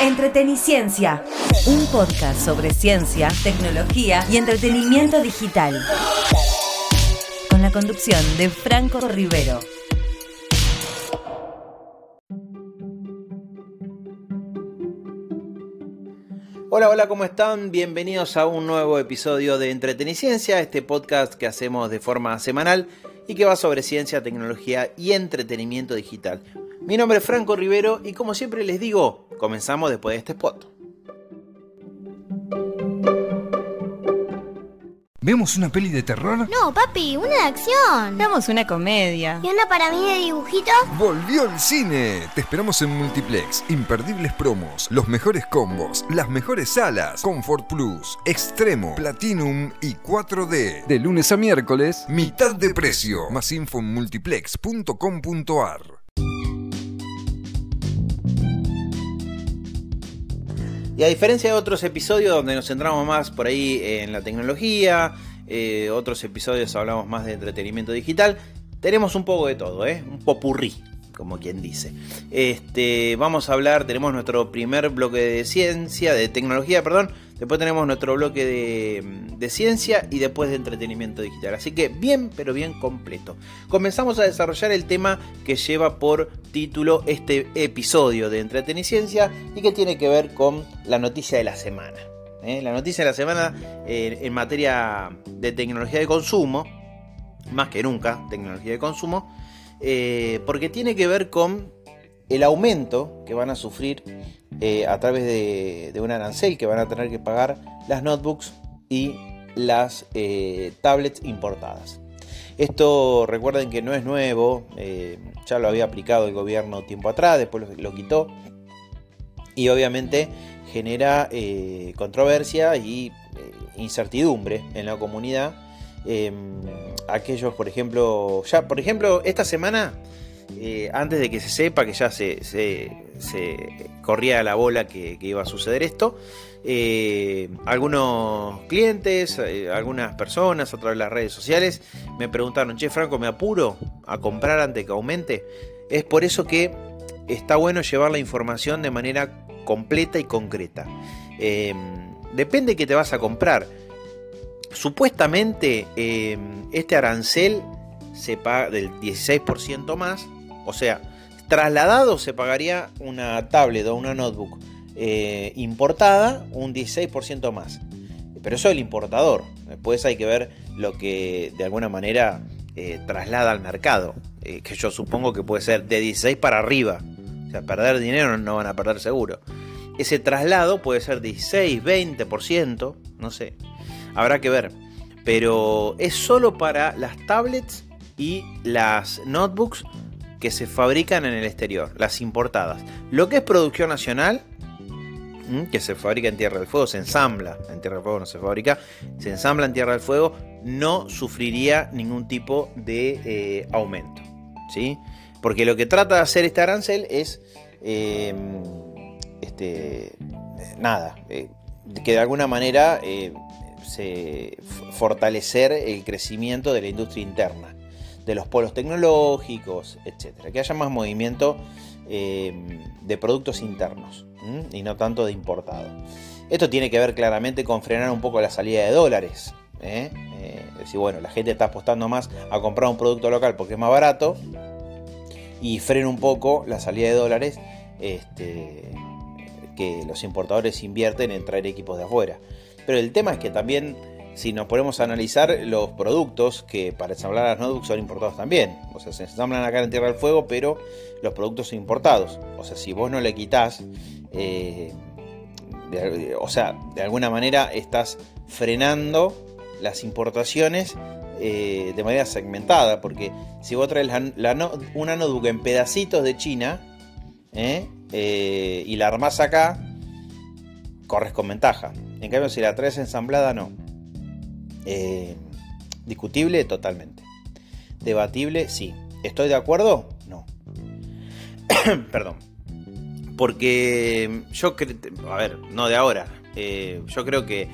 Entreteniciencia, un podcast sobre ciencia, tecnología y entretenimiento digital. Con la conducción de Franco Rivero. Hola, hola, ¿cómo están? Bienvenidos a un nuevo episodio de Entreteniciencia, este podcast que hacemos de forma semanal y que va sobre ciencia, tecnología y entretenimiento digital. Mi nombre es Franco Rivero y como siempre les digo, comenzamos después de este spot. ¿Vemos una peli de terror? No, papi, una de acción. Veamos una comedia. ¿Y una para mí de dibujitos? ¡Volvió el cine! Te esperamos en Multiplex. Imperdibles promos, los mejores combos, las mejores salas, Comfort Plus, Extremo, Platinum y 4D. De lunes a miércoles, mitad de precio. Más info en multiplex.com.ar. Y a diferencia de otros episodios donde nos centramos más por ahí en la tecnología, eh, otros episodios hablamos más de entretenimiento digital, tenemos un poco de todo, ¿eh? un popurrí, como quien dice. Este, vamos a hablar, tenemos nuestro primer bloque de ciencia, de tecnología, perdón, después tenemos nuestro bloque de, de ciencia y después de entretenimiento digital. Así que bien, pero bien completo. Comenzamos a desarrollar el tema que lleva por título este episodio de Entreteniciencia y que tiene que ver con la noticia de la semana. ¿eh? La noticia de la semana eh, en materia de tecnología de consumo, más que nunca tecnología de consumo, eh, porque tiene que ver con el aumento que van a sufrir a través de, de, un arancel que van a tener que pagar las notebooks y las tablets importadas. Esto recuerden que no es nuevo, ya lo había aplicado el gobierno tiempo atrás, después lo, quitó. Y obviamente genera eh, controversia y eh, incertidumbre en la comunidad. Em, aquellos, por ejemplo, ya, por ejemplo, esta semana, eh, antes de que se sepa que ya se, se, corría la bola que, iba a suceder esto, algunos clientes, algunas personas a través de las redes sociales me preguntaron, che Franco, ¿me apuro a comprar antes que aumente? Es por eso que está bueno llevar la información de manera completa y concreta. Eh, depende de qué te vas a comprar. Supuestamente eh, este arancel se paga del 16% más, o sea, trasladado se pagaría una tablet o una notebook eh, importada un 16% más. Pero eso es el importador. Después hay que ver lo que de alguna manera traslada al mercado. que yo supongo que puede ser de 16 para arriba. O sea, perder dinero no van a perder seguro. Ese traslado puede ser 16, 20%, no sé. Habrá que ver. Pero es solo para las tablets y las notebooks que se fabrican en el exterior, las importadas. Lo que es producción nacional, que se fabrica en Tierra del Fuego, se ensambla, en Tierra del Fuego no se fabrica, se ensambla en Tierra del Fuego, no sufriría ningún tipo de eh, aumento. ¿sí? Porque lo que trata de hacer este arancel es, eh, este, nada, eh, que de alguna manera eh, fortalecer el crecimiento de la industria interna, de los polos tecnológicos, etcétera, que haya más movimiento de productos internos y no tanto de importado. Esto tiene que ver claramente con frenar un poco la salida de dólares. Es decir, bueno, la gente está apostando más a comprar un producto local porque es más barato y frena un poco la salida de dólares este, que los importadores invierten en traer equipos de afuera. Pero el tema es que también, si nos ponemos a analizar los productos que para ensamblar las notebooks son importados también. O sea, se ensamblan acá en Tierra del Fuego, pero los productos son importados. O sea, si vos no le quitas, eh, o sea, de alguna manera estás frenando las importaciones eh, de manera segmentada, porque si vos traes una notebook en pedacitos de China. Eh, y la armás acá, corres con ventaja. En cambio, si la traes ensamblada, no. discutible, totalmente. Debatible, sí. ¿Estoy de acuerdo? No. Perdón. Porque yo creo, a ver, no de ahora. yo creo que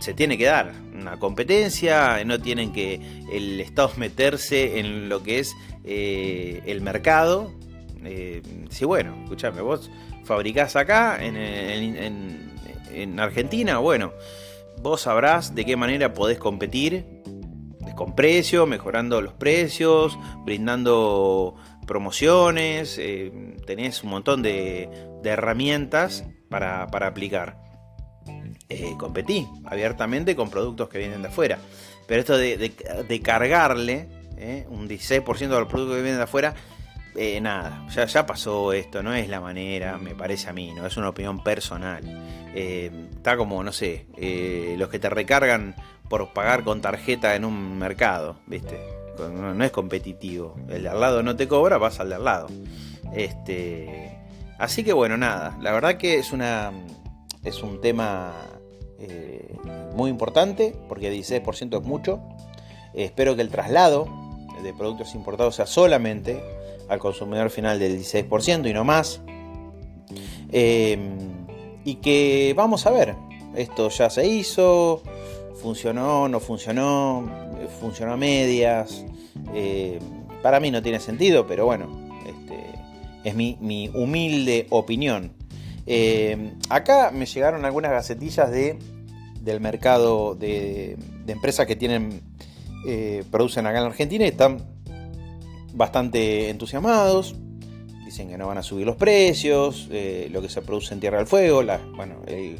se tiene que dar una competencia, no tienen que el Estado meterse en lo que es eh, el mercado, Eh, sí, bueno, escúchame, vos fabricás acá en, en- en- en Argentina, bueno, vos sabrás de qué manera podés competir con precio, mejorando los precios, brindando promociones, eh, tenés un montón de, de herramientas para, para aplicar. Eh, competí abiertamente con productos que vienen de afuera. Pero esto de, de- de cargarle eh, un 16% de los productos que vienen de afuera, eh, nada, ya, ya pasó esto, no es la manera, me parece a mí, no es una opinión personal. Eh, está como, no sé, eh, los que te recargan por pagar con tarjeta en un mercado, ¿viste? No, no es competitivo. El de al lado no te cobra, vas al de al lado. Este, así que bueno, nada, la verdad que es una es un tema muy importante porque 16% es mucho. Espero que el traslado de productos importados sea solamente al consumidor final del 16% y no más. Eh, y que vamos a ver, esto ya se hizo, funcionó, no funcionó, eh, funcionó a medias. eh, para mí no tiene sentido, pero bueno, este, es mi, mi humilde opinión. Acá me llegaron algunas gacetillas de, del mercado de, empresas que tienen producen acá en Argentina y están bastante entusiasmados. Dicen que no van a subir los precios, eh, lo que se produce en Tierra del Fuego. bueno, el,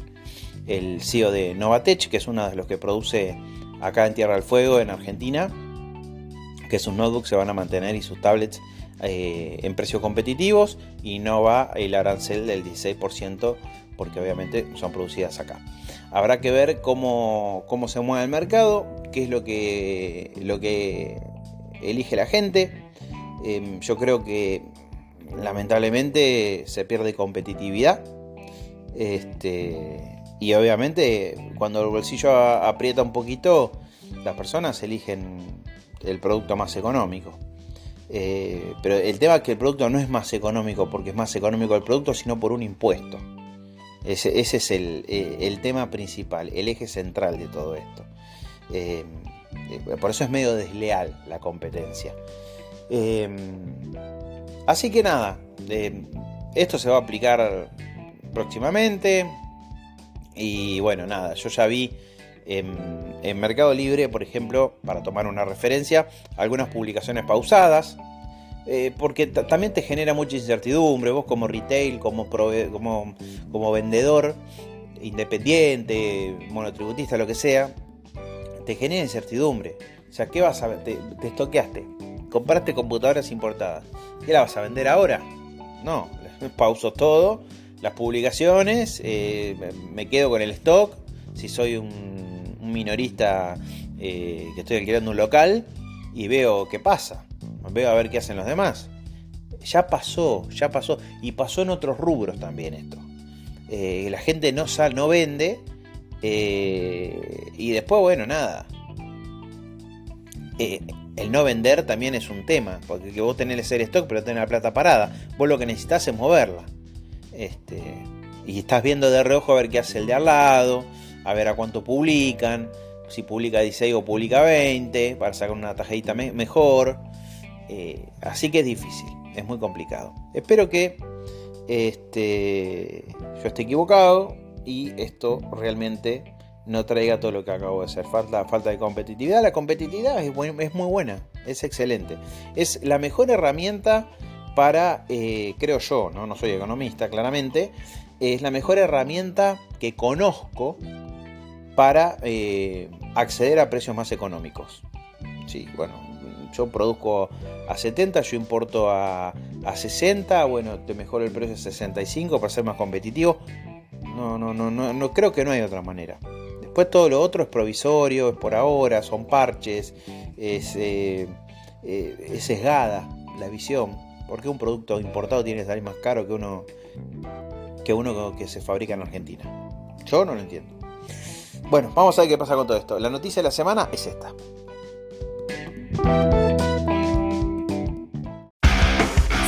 el CEO de Novatech, que es uno de los que produce acá en Tierra del Fuego, en Argentina, que sus notebooks se van a mantener y sus tablets eh, en precios competitivos y no va el arancel del 16% porque obviamente son producidas acá. Habrá que ver cómo, cómo se mueve el mercado, qué es lo que, lo que elige la gente. Eh, yo creo que lamentablemente se pierde competitividad. Este, y obviamente cuando el bolsillo aprieta un poquito, las personas eligen el producto más económico. Eh, pero el tema es que el producto no es más económico porque es más económico el producto, sino por un impuesto. Ese, es el, eh, el tema principal, el eje central de todo esto. Eh, por eso es medio desleal la competencia. Eh, así que nada, eh, esto se va a aplicar próximamente. Y bueno, nada, yo ya vi en, Mercado Libre, por ejemplo, para tomar una referencia, algunas publicaciones pausadas. eh, porque ta- también te genera mucha incertidumbre, vos como retail, como, como, como vendedor, independiente, monotributista, lo que sea, te genera incertidumbre. O sea, ¿qué vas a te, te estoqueaste? Compraste computadoras importadas. ¿Qué la vas a vender ahora? No, pauso todo, las publicaciones, eh, me quedo con el stock. Si soy un, minorista eh, que estoy alquilando un local y veo qué pasa, veo a ver qué hacen los demás. Ya pasó, ya pasó. Y pasó en otros rubros también esto. Eh, la gente no, sal, no vende y después, bueno, nada. El no vender también es un tema, porque que vos tenés el stock, pero tenés la plata parada. Vos lo que necesitas es moverla. Este, y estás viendo de reojo a ver qué hace el de al lado, a ver a cuánto publican, si publica 16 o publica 20, para sacar una tajadita me mejor. Eh, así que es difícil, es muy complicado. Espero que este, yo esté equivocado y esto realmente no traiga todo lo que acabo de hacer. Falta, falta de competitividad. La competitividad es, es muy buena, es excelente. Es la mejor herramienta para, eh, creo yo, ¿no? no soy economista claramente, es la mejor herramienta que conozco para eh, acceder a precios más económicos. Sí, bueno, yo produzco a 70, yo importo a, a 60, bueno, te mejoro el precio a 65 para ser más competitivo. No, no, no, no, no creo que no hay otra manera. Después todo lo otro es provisorio, es por ahora, son parches, es, eh, eh, es sesgada la visión. ¿Por qué un producto importado tiene que salir más caro que uno que uno que se fabrica en Argentina? Yo no lo entiendo. Bueno, vamos a ver qué pasa con todo esto. La noticia de la semana es esta.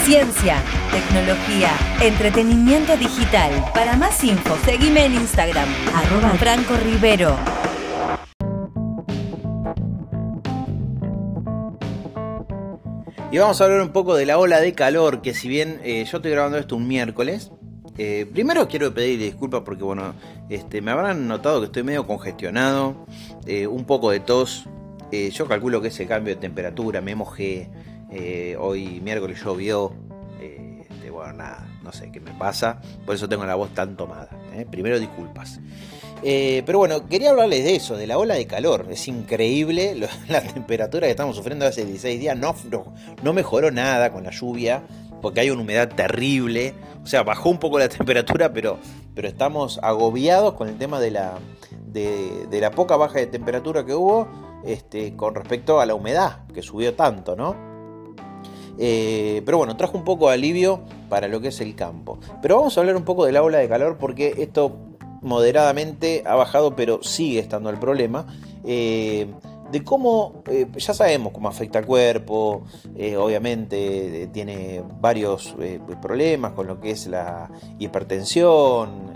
Ciencia, tecnología, entretenimiento digital. Para más info, seguime en Instagram, arroba Franco Rivero. Y vamos a hablar un poco de la ola de calor, que si bien eh, yo estoy grabando esto un miércoles, eh, primero quiero pedir disculpas porque bueno, este, me habrán notado que estoy medio congestionado, eh, un poco de tos, yo calculo que ese cambio de temperatura, me mojé, hoy miércoles llovió, este, bueno, nada, no sé qué me pasa, por eso tengo la voz tan tomada. Primero disculpas. Eh, pero bueno, quería hablarles de eso, de la ola de calor. Es increíble la temperatura que estamos sufriendo hace 16 días. No, mejoró nada con la lluvia, porque hay una humedad terrible. O sea, bajó un poco la temperatura, pero, estamos agobiados con el tema de la, de, la poca baja de temperatura que hubo este, con respecto a la humedad, que subió tanto, ¿no? Eh, pero bueno, trajo un poco de alivio para lo que es el campo. Pero vamos a hablar un poco de la ola de calor porque esto moderadamente ha bajado, pero sigue estando el problema. Eh, de cómo, eh, ya sabemos cómo afecta al cuerpo, eh, obviamente tiene varios problemas con lo que es la hipertensión,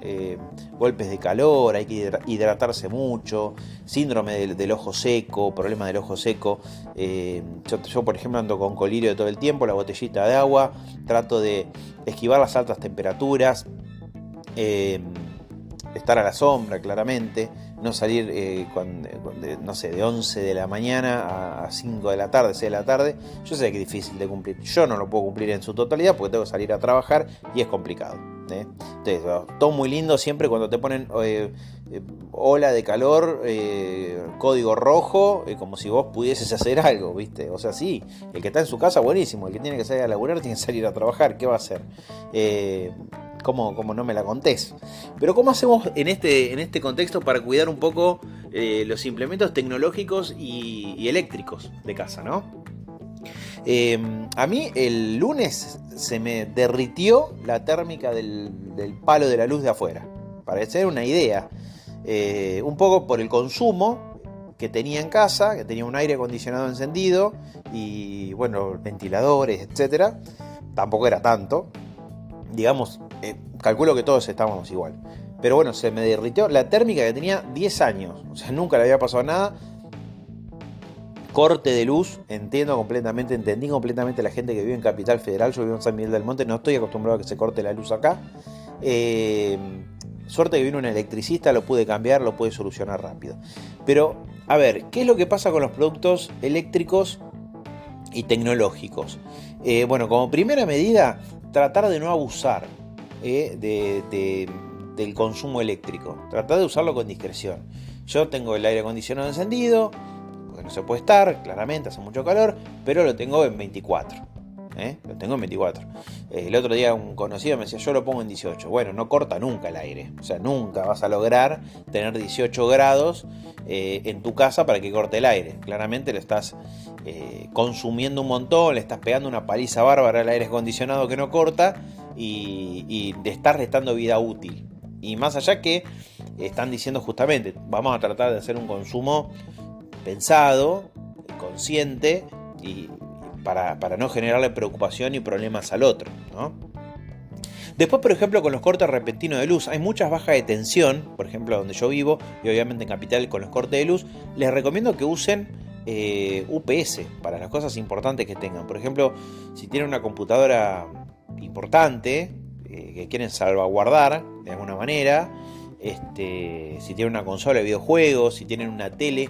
golpes de calor, hay que hidratarse mucho, síndrome del, ojo seco, problema del ojo seco. Yo, yo, por ejemplo, ando con colirio todo el tiempo, la botellita de agua, trato de esquivar las altas temperaturas estar a la sombra claramente, no salir eh, no sé, de 11 de la mañana a 5 de la tarde, 6 de la tarde. Yo sé que es difícil de cumplir. Yo no lo puedo cumplir en su totalidad porque tengo que salir a trabajar y es complicado. ¿eh? Entonces, todo muy lindo siempre cuando te ponen eh, ola de calor, código rojo, como si vos pudieses hacer algo, ¿viste? O sea, sí, el que está en su casa, buenísimo. El que tiene que salir a laburar tiene que salir a trabajar. ¿Qué va a hacer? Como, no me la contés. Pero ¿cómo hacemos en este, en este contexto para cuidar un poco eh, los implementos tecnológicos y, eléctricos de casa, no? Em, a mí el lunes se me derritió la térmica del, palo de la luz de afuera. Para hacer una idea, eh, un poco por el consumo que tenía en casa, que tenía un aire acondicionado encendido y bueno, ventiladores, etcétera. Tampoco era tanto, digamos, eh, calculo que todos estábamos igual. Pero bueno, se me derritió la térmica que tenía 10 años. O sea, nunca le había pasado nada. Corte de luz, entiendo completamente, entendí completamente la gente que vive en Capital Federal. Yo vivo en San Miguel del Monte, no estoy acostumbrado a que se corte la luz acá. Eh, suerte que vino un electricista, lo pude cambiar, lo pude solucionar rápido. Pero, a ver, ¿qué es lo que pasa con los productos eléctricos y tecnológicos? Eh, bueno, como primera medida, tratar de no abusar eh, del consumo eléctrico. Tratar de usarlo con discreción. Yo tengo el aire acondicionado encendido, porque no se puede estar, claramente hace mucho calor, pero lo tengo en 24. ¿Eh? Lo tengo en 24. Eh, el otro día un conocido me decía, yo lo pongo en 18. Bueno, no corta nunca el aire. O sea, nunca vas a lograr tener 18 grados en tu casa para que corte el aire. Claramente lo estás consumiendo un montón, le estás pegando una paliza bárbara al aire acondicionado que no corta y, y le estás restando vida útil. Y más allá que están diciendo justamente, vamos a tratar de hacer un consumo pensado, consciente y para, no generarle preocupación y problemas al otro. Después, por ejemplo, con los cortes repentinos de luz, hay muchas bajas de tensión, por ejemplo, donde yo vivo, y obviamente en Capital con los cortes de luz, les recomiendo que usen eh, UPS para las cosas importantes que tengan. Por ejemplo, si tienen una computadora importante eh, que quieren salvaguardar de alguna manera. Este, si tienen una consola de videojuegos, si tienen una tele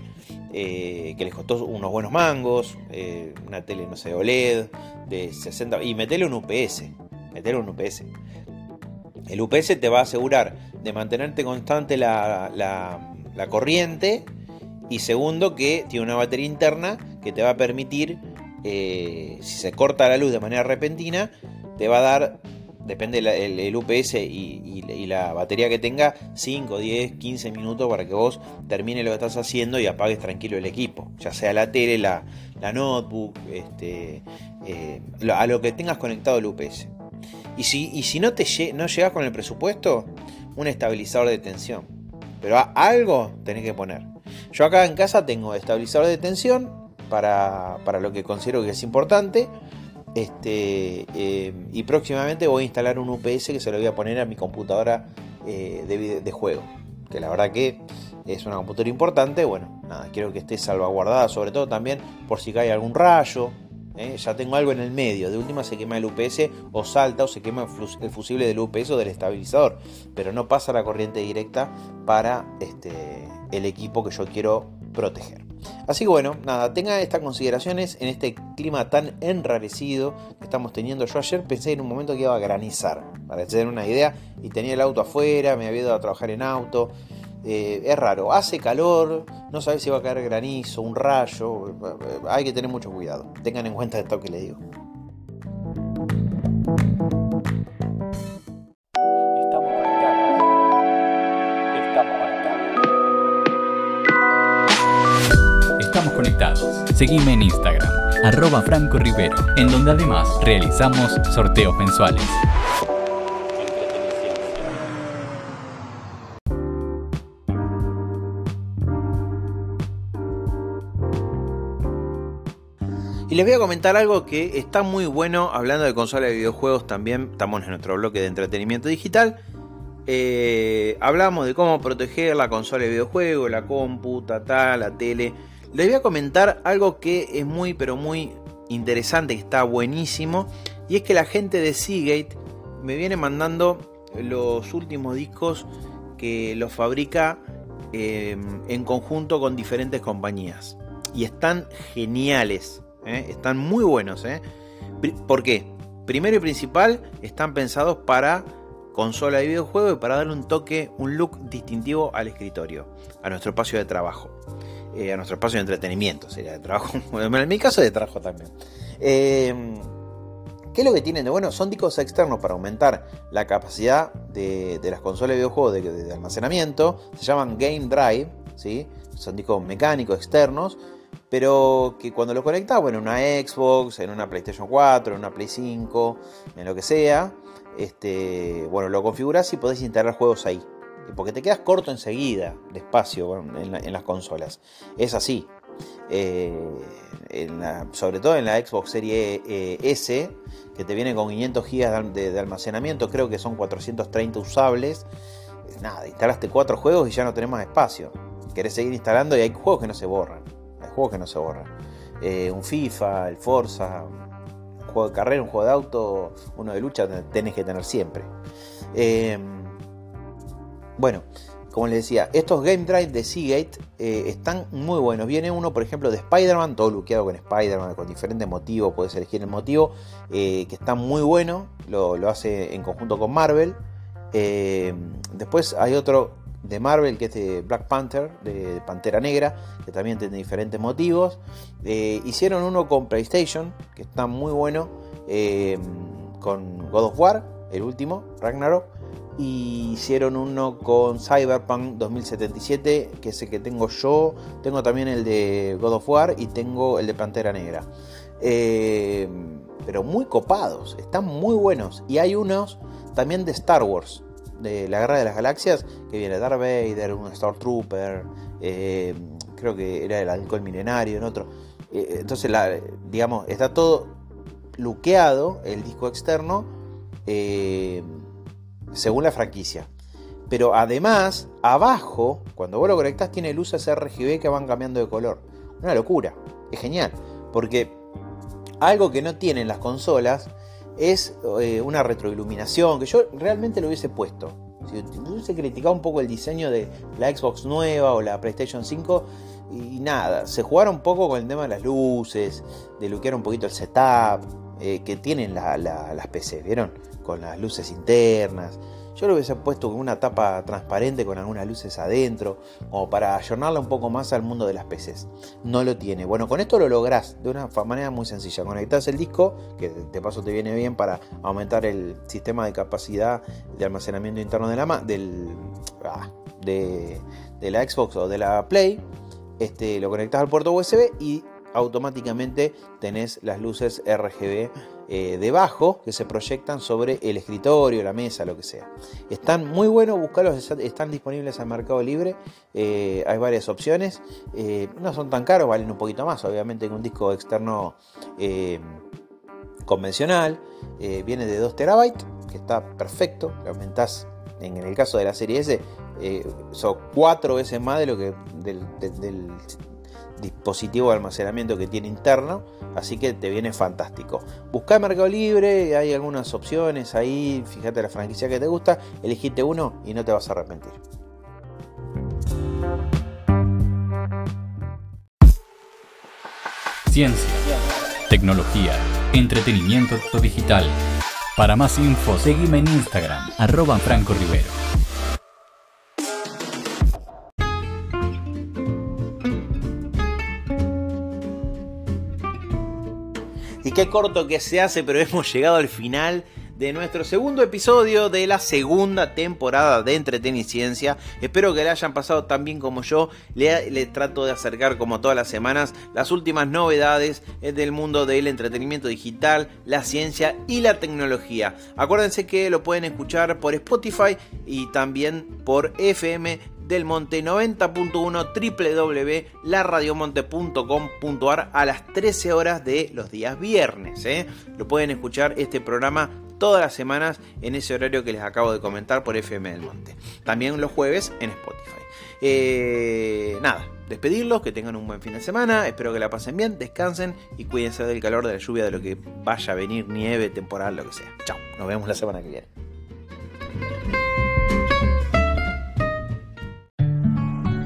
eh, que les costó unos buenos mangos, eh, una tele, no sé, OLED de 60 y metele un UPS, metele un UPS. El UPS te va a asegurar de mantenerte constante la, la corriente y segundo que tiene una batería interna que te va a permitir, si se corta la luz de manera repentina, te va a dar, depende el, UPS y, la batería que tenga, 5, 10, 15 minutos para que vos termine lo que estás haciendo y apagues tranquilo el equipo, ya sea la tele, la, notebook, este, eh, a lo que tengas conectado el UPS. Y si, y si no, te no llegas con el presupuesto, un estabilizador de tensión. Pero algo tenés que poner. Yo acá en casa tengo estabilizador de tensión para, para lo que considero que es importante. Este, eh, y próximamente voy a instalar un UPS que se lo voy a poner a mi computadora eh, de, juego. Que la verdad que es una computadora importante. Bueno, nada, quiero que esté salvaguardada, sobre todo también por si cae algún rayo. ¿eh? ya tengo algo en el medio. De última se quema el UPS o salta o se quema el fusible del UPS o del estabilizador. Pero no pasa la corriente directa para este, el equipo que yo quiero proteger. Así que bueno, nada, tenga estas consideraciones en este clima tan enrarecido que estamos teniendo. Yo ayer pensé en un momento que iba a granizar, para tener una idea, y tenía el auto afuera, me había ido a trabajar en auto. Eh, es raro, hace calor, no sabes si va a caer granizo, un rayo, hay que tener mucho cuidado. Tengan en cuenta esto que les digo. Conectados. Seguime en Instagram, arroba Franco Rivero, en donde además realizamos sorteos mensuales. Y les voy a comentar algo que está muy bueno, hablando de consola de videojuegos también, estamos en nuestro bloque de entretenimiento digital. Eh, hablamos de cómo proteger la consola de videojuegos, la computa, la tele. Les voy a comentar algo que es muy, pero muy interesante, que está buenísimo. Y es que la gente de Seagate me viene mandando los últimos discos que los fabrica eh, en conjunto con diferentes compañías. Y están geniales. ¿eh? están muy buenos. ¿eh? ¿Por qué? Primero y principal, están pensados para consola de videojuego y para darle un toque, un look distintivo al escritorio, a nuestro espacio de trabajo, eh, a nuestro espacio de entretenimiento, sería de trabajo, en mi caso de trabajo también. ¿Qué es lo que tienen bueno? Son discos externos para aumentar la capacidad de, las consolas de videojuegos de, almacenamiento. Se llaman Game Drive, ¿sí? son discos mecánicos externos pero que cuando lo conectas, bueno, en una Xbox, en una PlayStation 4, en una Play 5, en lo que sea, este, bueno, lo configuras y podés instalar juegos ahí. Porque te quedas corto enseguida de espacio en, las consolas. Es así. Eh, sobre todo en la Xbox Serie eh, S, que te viene con 500 GB de, almacenamiento, creo que son 430 usables. Nada, instalaste cuatro juegos y ya no tenés más espacio. Querés seguir instalando y hay juegos que no se borran juegos que no se borran. Eh, un FIFA, el Forza, un juego de carrera, un juego de auto, uno de lucha, tenés que tener siempre. Em, bueno, como les decía, estos Game Drive de Seagate eh, están muy buenos. Viene uno, por ejemplo, de Spider-Man, todo luqueado con Spider-Man, con diferentes motivos, puedes elegir el motivo, eh, que está muy bueno, lo, hace en conjunto con Marvel. Em, después hay otro de Marvel, que es de Black Panther, de Pantera Negra, que también tiene diferentes motivos. Eh, hicieron uno con PlayStation, que está muy bueno, eh, con God of War, el último, Ragnarok. Y hicieron uno con Cyberpunk 2077, que es el que tengo yo. Tengo también el de God of War y tengo el de Pantera Negra. Eh, pero muy copados, están muy buenos. Y hay unos también de Star Wars de la Guerra de las Galaxias, que viene Darth Vader, un Star Trooper, eh, creo que era el alcohol milenario, en otro. Eh, entonces, digamos, está todo luqueado, el disco externo, eh, según la franquicia. Pero además, abajo, cuando vos lo conectás, tiene luces RGB que van cambiando de color. Una locura, es genial, porque algo que no tienen las consolas es eh, una retroiluminación que yo realmente lo hubiese puesto. Si hubiese criticado un poco el diseño de la Xbox nueva o la PlayStation 5 y nada, se jugaron un poco con el tema de las luces, de luquear un poquito el setup eh, que tienen las PC, ¿vieron? Con las luces internas. Yo lo hubiese puesto con una tapa transparente con algunas luces adentro, como para ayornarla un poco más al mundo de las PCs. No lo tiene. Bueno, con esto lo lográs de una manera muy sencilla. Conectás el disco, que de paso te viene bien para aumentar el sistema de capacidad de almacenamiento interno de la, ah, de la Xbox o de la Play. Este, lo conectás al puerto USB y automáticamente tenés las luces RGB eh, debajo que se proyectan sobre el escritorio, la mesa, lo que sea. Están muy buenos, buscarlos, están disponibles al Mercado Libre. Eh, hay varias opciones. Eh, no son tan caros, valen un poquito más, obviamente, que un disco externo convencional. viene de 2 terabytes, que está perfecto. Le aumentás, en el caso de la serie S, son 4 veces más de lo que del dispositivo de almacenamiento que tiene interno, así que te viene fantástico. Busca Mercado Libre, hay algunas opciones ahí, fíjate la franquicia que te gusta, elegiste uno y no te vas a arrepentir. Ciencia, tecnología, entretenimiento digital. Para más info, seguime en Instagram, arroba Franco Rivero. Corto que se hace, pero hemos llegado al final de nuestro segundo episodio de la segunda temporada de Entreteniciencia. Espero que le hayan pasado tan bien como yo. Le, le, trato de acercar como todas las semanas las últimas novedades del mundo del entretenimiento digital, la ciencia y la tecnología. Acuérdense que lo pueden escuchar por Spotify y también por FM del Monte 90.1 www.laradiomonte.com.ar a las 13 horas de los días viernes. ¿eh? Lo pueden escuchar este programa todas las semanas en ese horario que les acabo de comentar por FM del Monte. También los jueves en Spotify. Eh, nada, despedirlos, que tengan un buen fin de semana, espero que la pasen bien, descansen y cuídense del calor, de la lluvia, de lo que vaya a venir, nieve, temporal, lo que sea. Chao, nos vemos la semana que viene.